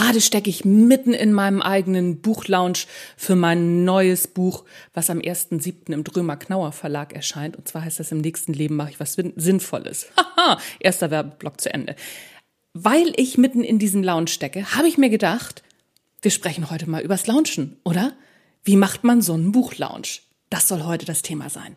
Gerade stecke ich mitten in meinem eigenen Buchlaunch für mein neues Buch, was am 1.7. im Drömer Knauer Verlag erscheint. Und zwar heißt das, im nächsten Leben mache ich was Sinnvolles. Haha, erster Werbeblock zu Ende. Weil ich mitten in diesem Lounge stecke, habe ich mir gedacht, wir sprechen heute mal übers Launchen, oder? Wie macht man so einen Buchlaunch? Das soll heute das Thema sein.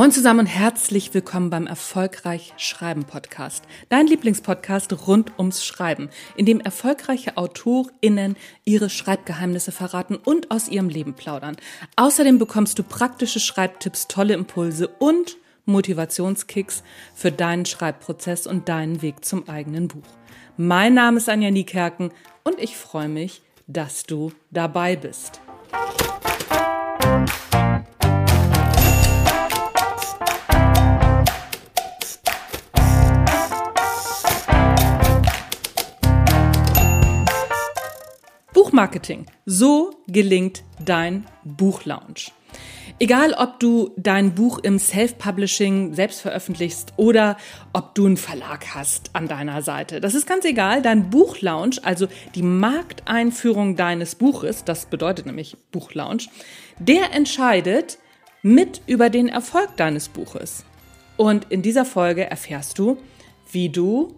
Moin zusammen und herzlich willkommen beim Erfolgreich Schreiben Podcast. Dein Lieblingspodcast rund ums Schreiben, in dem erfolgreiche AutorInnen ihre Schreibgeheimnisse verraten und aus ihrem Leben plaudern. Außerdem bekommst du praktische Schreibtipps, tolle Impulse und Motivationskicks für deinen Schreibprozess und deinen Weg zum eigenen Buch. Mein Name ist Anja Niekerken und ich freue mich, dass du dabei bist. Buchmarketing. So gelingt dein Buchlaunch. Egal, ob du dein Buch im Self-Publishing selbst veröffentlichst oder ob du einen Verlag hast an deiner Seite. Das ist ganz egal. Dein Buchlaunch, also die Markteinführung deines Buches, das bedeutet nämlich Buchlaunch, der entscheidet mit über den Erfolg deines Buches. Und in dieser Folge erfährst du, wie du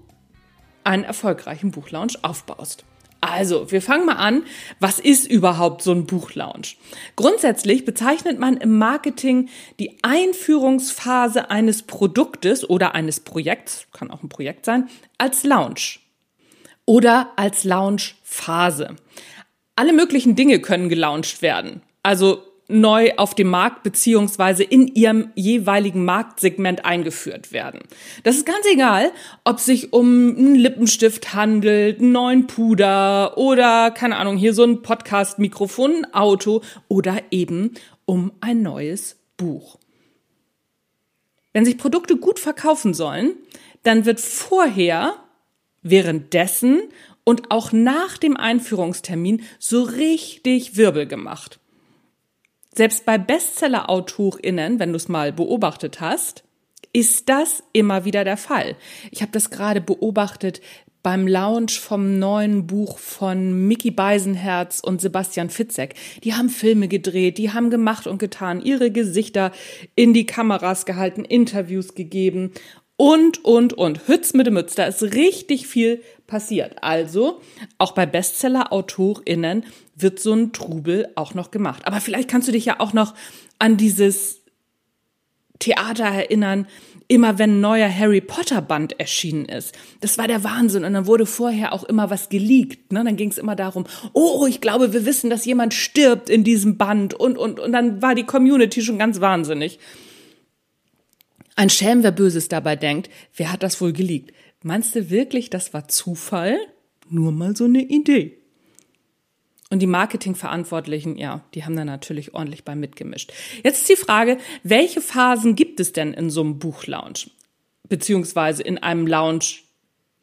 einen erfolgreichen Buchlaunch aufbaust. Also, wir fangen mal an. Was ist überhaupt so ein Buchlaunch? Grundsätzlich bezeichnet man im Marketing die Einführungsphase eines Produktes oder eines Projekts, kann auch ein Projekt sein, als Launch oder als Launchphase. Alle möglichen Dinge können gelauncht werden. Also neu auf dem Markt beziehungsweise in ihrem jeweiligen Marktsegment eingeführt werden. Das ist ganz egal, ob sich um einen Lippenstift handelt, einen neuen Puder oder keine Ahnung, hier so ein Podcast-Mikrofon, ein Auto oder eben um ein neues Buch. Wenn sich Produkte gut verkaufen sollen, dann wird vorher, währenddessen und auch nach dem Einführungstermin so richtig Wirbel gemacht. Selbst bei Bestseller-AutorInnen, wenn du es mal beobachtet hast, ist das immer wieder der Fall. Ich habe das gerade beobachtet beim Launch vom neuen Buch von Mickey Beisenherz und Sebastian Fitzek. Die haben Filme gedreht, die haben gemacht und getan, ihre Gesichter in die Kameras gehalten, Interviews gegeben und, und, und. Hütz mit dem Mütz, da ist richtig viel passiert. Also, auch bei Bestseller-AutorInnen wird so ein Trubel auch noch gemacht. Aber vielleicht kannst du dich ja auch noch an dieses Theater erinnern, immer wenn ein neuer Harry Potter Band erschienen ist. Das war der Wahnsinn. Und dann wurde vorher auch immer was geleakt. Ne? Dann ging es immer darum, oh, ich glaube, wir wissen, dass jemand stirbt in diesem Band. Und, und, und dann war die Community schon ganz wahnsinnig. Ein Schelm, wer Böses dabei denkt, wer hat das wohl geleakt? Meinst du wirklich, das war Zufall? Nur mal so eine Idee. Und die Marketingverantwortlichen, ja, die haben da natürlich ordentlich bei mitgemischt. Jetzt ist die Frage, welche Phasen gibt es denn in so einem Buchlaunch? Beziehungsweise in einem Lounge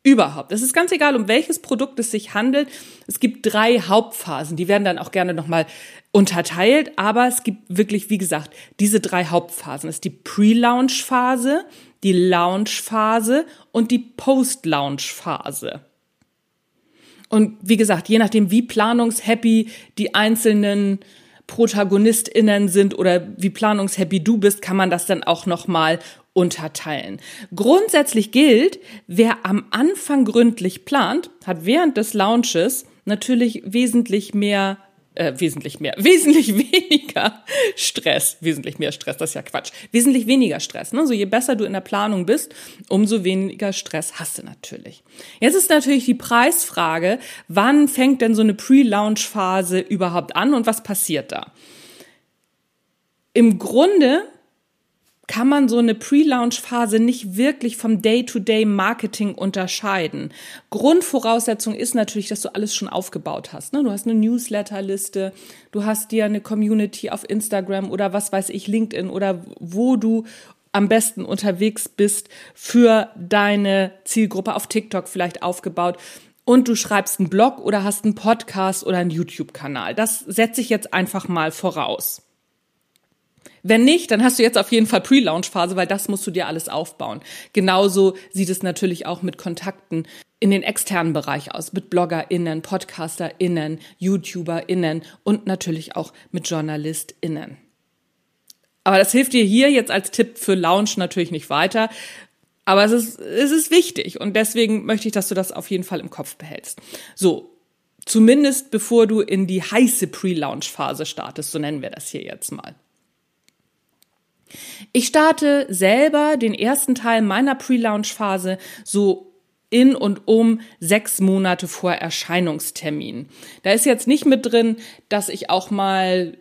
überhaupt. Es ist ganz egal, um welches Produkt es sich handelt. Es gibt drei Hauptphasen. Die werden dann auch gerne nochmal unterteilt. Aber es gibt wirklich, wie gesagt, diese drei Hauptphasen. Es ist die Pre-Launch-Phase, die Launch-Phase und die Post-Launch-Phase. Und wie gesagt, je nachdem, wie planungshappy die einzelnen ProtagonistInnen sind oder wie planungshappy du bist, kann man das dann auch nochmal unterteilen. Grundsätzlich gilt, wer am Anfang gründlich plant, hat während des Launches natürlich wesentlich mehr äh, wesentlich mehr, wesentlich weniger Stress, wesentlich mehr Stress, das ist ja Quatsch, wesentlich weniger Stress. Ne? So je besser du in der Planung bist, umso weniger Stress hast du natürlich. Jetzt ist natürlich die Preisfrage, wann fängt denn so eine Pre-Launch-Phase überhaupt an und was passiert da? Im Grunde kann man so eine Pre-Launch-Phase nicht wirklich vom Day-to-Day-Marketing unterscheiden. Grundvoraussetzung ist natürlich, dass du alles schon aufgebaut hast. Ne? Du hast eine Newsletter-Liste, du hast dir eine Community auf Instagram oder was weiß ich, LinkedIn oder wo du am besten unterwegs bist für deine Zielgruppe auf TikTok vielleicht aufgebaut. und du schreibst einen Blog oder hast einen Podcast oder einen YouTube-Kanal. Das setze ich jetzt einfach mal voraus. Wenn nicht, dann hast du jetzt auf jeden Fall Pre-Launch-Phase, weil das musst du dir alles aufbauen. Genauso sieht es natürlich auch mit Kontakten in den externen Bereich aus, mit BloggerInnen, PodcasterInnen, YouTuberInnen und natürlich auch mit JournalistInnen. Aber das hilft dir hier jetzt als Tipp für Launch natürlich nicht weiter. Aber es ist, es ist wichtig und deswegen möchte ich, dass du das auf jeden Fall im Kopf behältst. So, zumindest bevor du in die heiße Pre-Launch-Phase startest, so nennen wir das hier jetzt mal. Ich starte selber den ersten Teil meiner Pre-Launch-Phase so in und um sechs Monate vor Erscheinungstermin. Da ist jetzt nicht mit drin, dass ich auch mal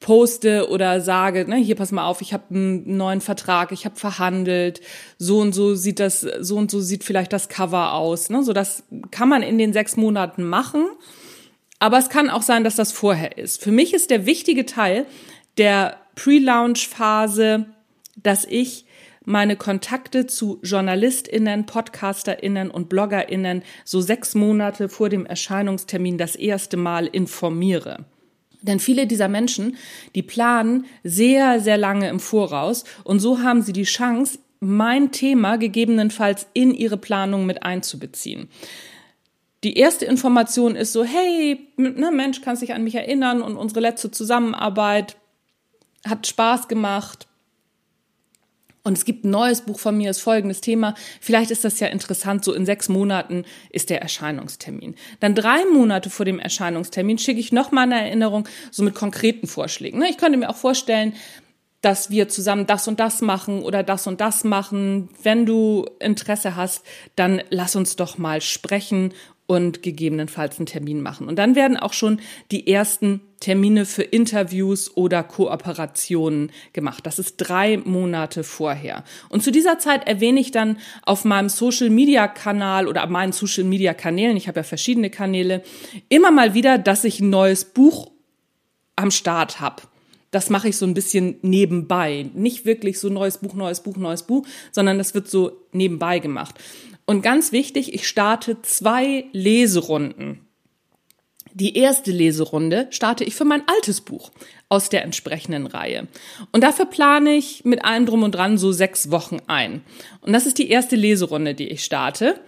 poste oder sage, ne, hier pass mal auf, ich habe einen neuen Vertrag, ich habe verhandelt, so und so sieht das, so und so sieht vielleicht das Cover aus. Ne? So das kann man in den sechs Monaten machen, aber es kann auch sein, dass das vorher ist. Für mich ist der wichtige Teil der Pre-Launch-Phase, dass ich meine Kontakte zu JournalistInnen, PodcasterInnen und BloggerInnen so sechs Monate vor dem Erscheinungstermin das erste Mal informiere. Denn viele dieser Menschen, die planen sehr, sehr lange im Voraus und so haben sie die Chance, mein Thema gegebenenfalls in ihre Planung mit einzubeziehen. Die erste Information ist so, hey, ne, Mensch, kannst dich an mich erinnern und unsere letzte Zusammenarbeit hat Spaß gemacht. Und es gibt ein neues Buch von mir, ist folgendes Thema. Vielleicht ist das ja interessant. So in sechs Monaten ist der Erscheinungstermin. Dann drei Monate vor dem Erscheinungstermin schicke ich nochmal eine Erinnerung, so mit konkreten Vorschlägen. Ne? Ich könnte mir auch vorstellen, dass wir zusammen das und das machen oder das und das machen. Wenn du Interesse hast, dann lass uns doch mal sprechen und gegebenenfalls einen Termin machen. Und dann werden auch schon die ersten Termine für Interviews oder Kooperationen gemacht. Das ist drei Monate vorher. Und zu dieser Zeit erwähne ich dann auf meinem Social Media Kanal oder auf meinen Social Media Kanälen, ich habe ja verschiedene Kanäle, immer mal wieder, dass ich ein neues Buch am Start habe. Das mache ich so ein bisschen nebenbei. Nicht wirklich so neues Buch, neues Buch, neues Buch, sondern das wird so nebenbei gemacht. Und ganz wichtig, ich starte zwei Leserunden. Die erste Leserunde starte ich für mein altes Buch aus der entsprechenden Reihe. Und dafür plane ich mit allem drum und dran so sechs Wochen ein. Und das ist die erste Leserunde, die ich starte.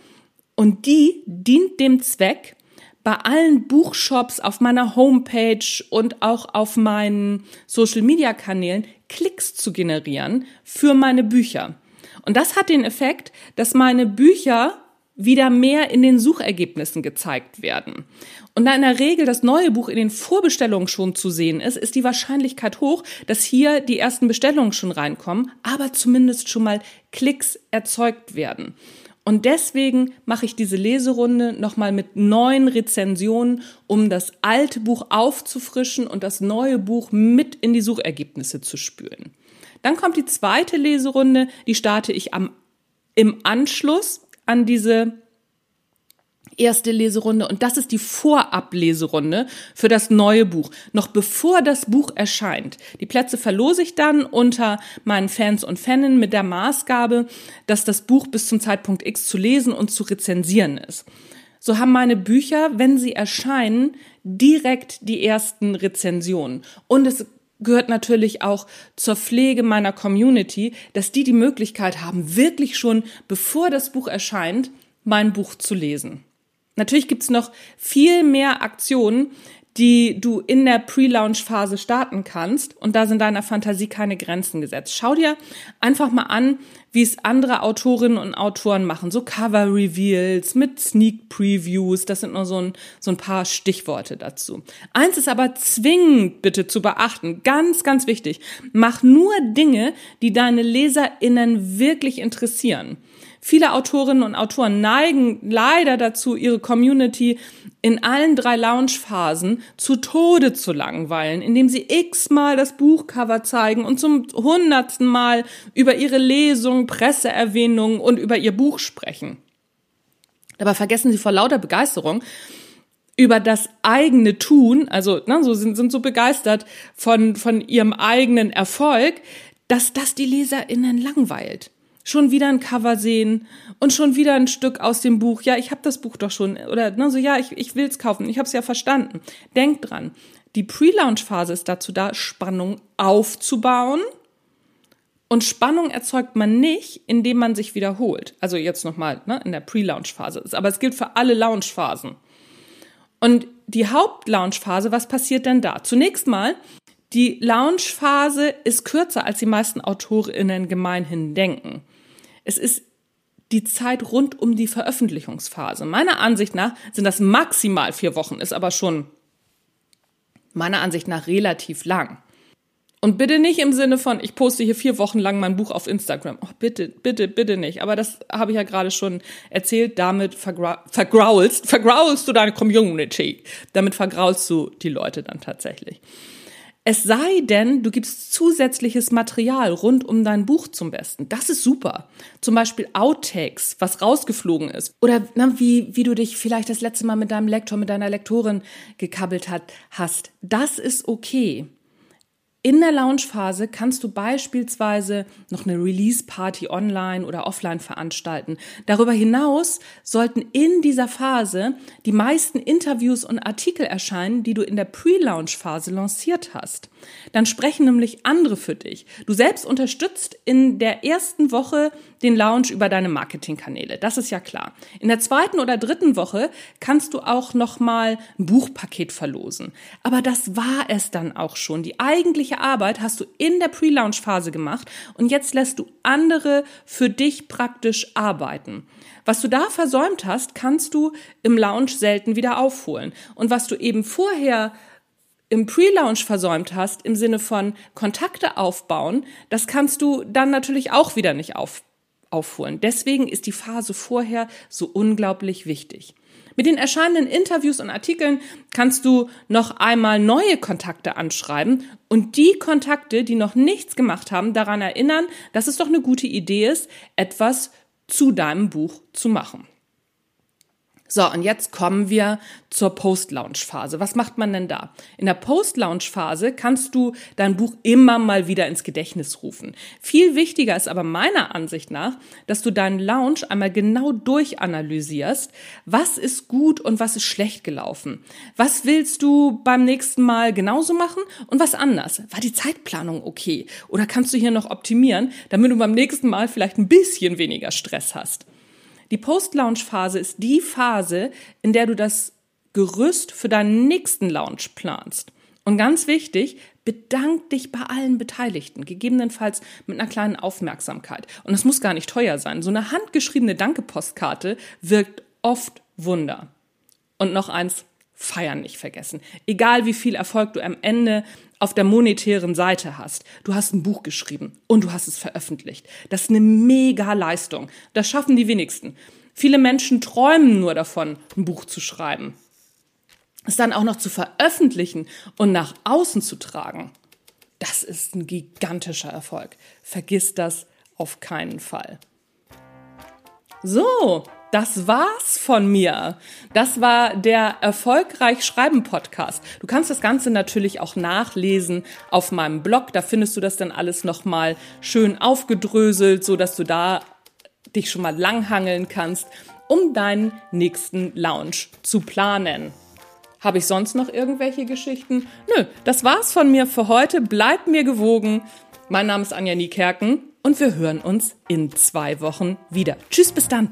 Und die dient dem Zweck, bei allen Buchshops auf meiner Homepage und auch auf meinen Social-Media-Kanälen Klicks zu generieren für meine Bücher. Und das hat den Effekt, dass meine Bücher wieder mehr in den Suchergebnissen gezeigt werden. Und da in der Regel das neue Buch in den Vorbestellungen schon zu sehen ist, ist die Wahrscheinlichkeit hoch, dass hier die ersten Bestellungen schon reinkommen, aber zumindest schon mal Klicks erzeugt werden. Und deswegen mache ich diese Leserunde nochmal mit neuen Rezensionen, um das alte Buch aufzufrischen und das neue Buch mit in die Suchergebnisse zu spülen. Dann kommt die zweite Leserunde, die starte ich am, im Anschluss an diese erste Leserunde und das ist die Vorableserunde für das neue Buch, noch bevor das Buch erscheint. Die Plätze verlose ich dann unter meinen Fans und Faninnen mit der Maßgabe, dass das Buch bis zum Zeitpunkt X zu lesen und zu rezensieren ist. So haben meine Bücher, wenn sie erscheinen, direkt die ersten Rezensionen. Und es gehört natürlich auch zur Pflege meiner Community, dass die die Möglichkeit haben, wirklich schon bevor das Buch erscheint, mein Buch zu lesen. Natürlich gibt's noch viel mehr Aktionen, die du in der Pre-Launch-Phase starten kannst. Und da sind deiner Fantasie keine Grenzen gesetzt. Schau dir einfach mal an, wie es andere Autorinnen und Autoren machen. So Cover-Reveals mit Sneak-Previews. Das sind nur so ein, so ein paar Stichworte dazu. Eins ist aber zwingend bitte zu beachten. Ganz, ganz wichtig. Mach nur Dinge, die deine LeserInnen wirklich interessieren. Viele Autorinnen und Autoren neigen leider dazu, ihre Community in allen drei Launchphasen zu Tode zu langweilen, indem sie x-mal das Buchcover zeigen und zum hundertsten Mal über ihre Lesung, Presseerwähnungen und über ihr Buch sprechen. Dabei vergessen sie vor lauter Begeisterung, über das eigene Tun, also ne, so sind, sind so begeistert von, von ihrem eigenen Erfolg, dass das die LeserInnen langweilt. Schon wieder ein Cover sehen und schon wieder ein Stück aus dem Buch. Ja, ich habe das Buch doch schon. Oder ne, so, ja, ich, ich will es kaufen. Ich habe es ja verstanden. Denkt dran, die Pre-Launch-Phase ist dazu da, Spannung aufzubauen. Und Spannung erzeugt man nicht, indem man sich wiederholt. Also jetzt nochmal ne, in der Pre-Launch-Phase. Aber es gilt für alle Launch-Phasen. Und die Haupt-Launch-Phase, was passiert denn da? Zunächst mal die Launchphase ist kürzer, als die meisten AutorInnen gemeinhin denken. Es ist die Zeit rund um die Veröffentlichungsphase. Meiner Ansicht nach sind das maximal vier Wochen, ist aber schon meiner Ansicht nach relativ lang. Und bitte nicht im Sinne von, ich poste hier vier Wochen lang mein Buch auf Instagram. Oh, bitte, bitte, bitte nicht. Aber das habe ich ja gerade schon erzählt. Damit vergra vergraulst, vergraulst du deine Community. Damit vergraulst du die Leute dann tatsächlich. Es sei denn, du gibst zusätzliches Material rund um dein Buch zum Besten. Das ist super. Zum Beispiel Outtakes, was rausgeflogen ist. Oder na, wie, wie du dich vielleicht das letzte Mal mit deinem Lektor, mit deiner Lektorin gekabbelt hat, hast. Das ist okay. In der Launchphase kannst du beispielsweise noch eine Release-Party online oder offline veranstalten. Darüber hinaus sollten in dieser Phase die meisten Interviews und Artikel erscheinen, die du in der Pre-Launch-Phase lanciert hast. Dann sprechen nämlich andere für dich. Du selbst unterstützt in der ersten Woche den Launch über deine Marketingkanäle. Das ist ja klar. In der zweiten oder dritten Woche kannst du auch noch mal ein Buchpaket verlosen. Aber das war es dann auch schon. Die eigentliche eigentliche Arbeit hast du in der Pre-Launch-Phase gemacht und jetzt lässt du andere für dich praktisch arbeiten. Was du da versäumt hast, kannst du im Launch selten wieder aufholen. Und was du eben vorher im Pre-Launch versäumt hast, im Sinne von Kontakte aufbauen, das kannst du dann natürlich auch wieder nicht auf, aufholen. Deswegen ist die Phase vorher so unglaublich wichtig. Mit den erscheinenden Interviews und Artikeln kannst du noch einmal neue Kontakte anschreiben und die Kontakte, die noch nichts gemacht haben, daran erinnern, dass es doch eine gute Idee ist, etwas zu deinem Buch zu machen. So, und jetzt kommen wir zur Post-Launch-Phase. Was macht man denn da? In der Post-Launch-Phase kannst du dein Buch immer mal wieder ins Gedächtnis rufen. Viel wichtiger ist aber meiner Ansicht nach, dass du deinen Launch einmal genau durchanalysierst. Was ist gut und was ist schlecht gelaufen? Was willst du beim nächsten Mal genauso machen und was anders? War die Zeitplanung okay? Oder kannst du hier noch optimieren, damit du beim nächsten Mal vielleicht ein bisschen weniger Stress hast? Die Post-Launch-Phase ist die Phase, in der du das Gerüst für deinen nächsten Launch planst. Und ganz wichtig, bedank dich bei allen Beteiligten, gegebenenfalls mit einer kleinen Aufmerksamkeit. Und es muss gar nicht teuer sein. So eine handgeschriebene Danke-Postkarte wirkt oft Wunder. Und noch eins, feiern nicht vergessen. Egal wie viel Erfolg du am Ende auf der monetären Seite hast. Du hast ein Buch geschrieben und du hast es veröffentlicht. Das ist eine mega Leistung. Das schaffen die wenigsten. Viele Menschen träumen nur davon, ein Buch zu schreiben. Es dann auch noch zu veröffentlichen und nach außen zu tragen. Das ist ein gigantischer Erfolg. Vergiss das auf keinen Fall. So, das war's von mir. Das war der Erfolgreich Schreiben Podcast. Du kannst das Ganze natürlich auch nachlesen auf meinem Blog. Da findest du das dann alles nochmal schön aufgedröselt, so dass du da dich schon mal langhangeln kannst, um deinen nächsten Lounge zu planen. Habe ich sonst noch irgendwelche Geschichten? Nö, das war's von mir für heute. Bleib mir gewogen. Mein Name ist Anja Niekerken und wir hören uns in zwei Wochen wieder. Tschüss, bis dann.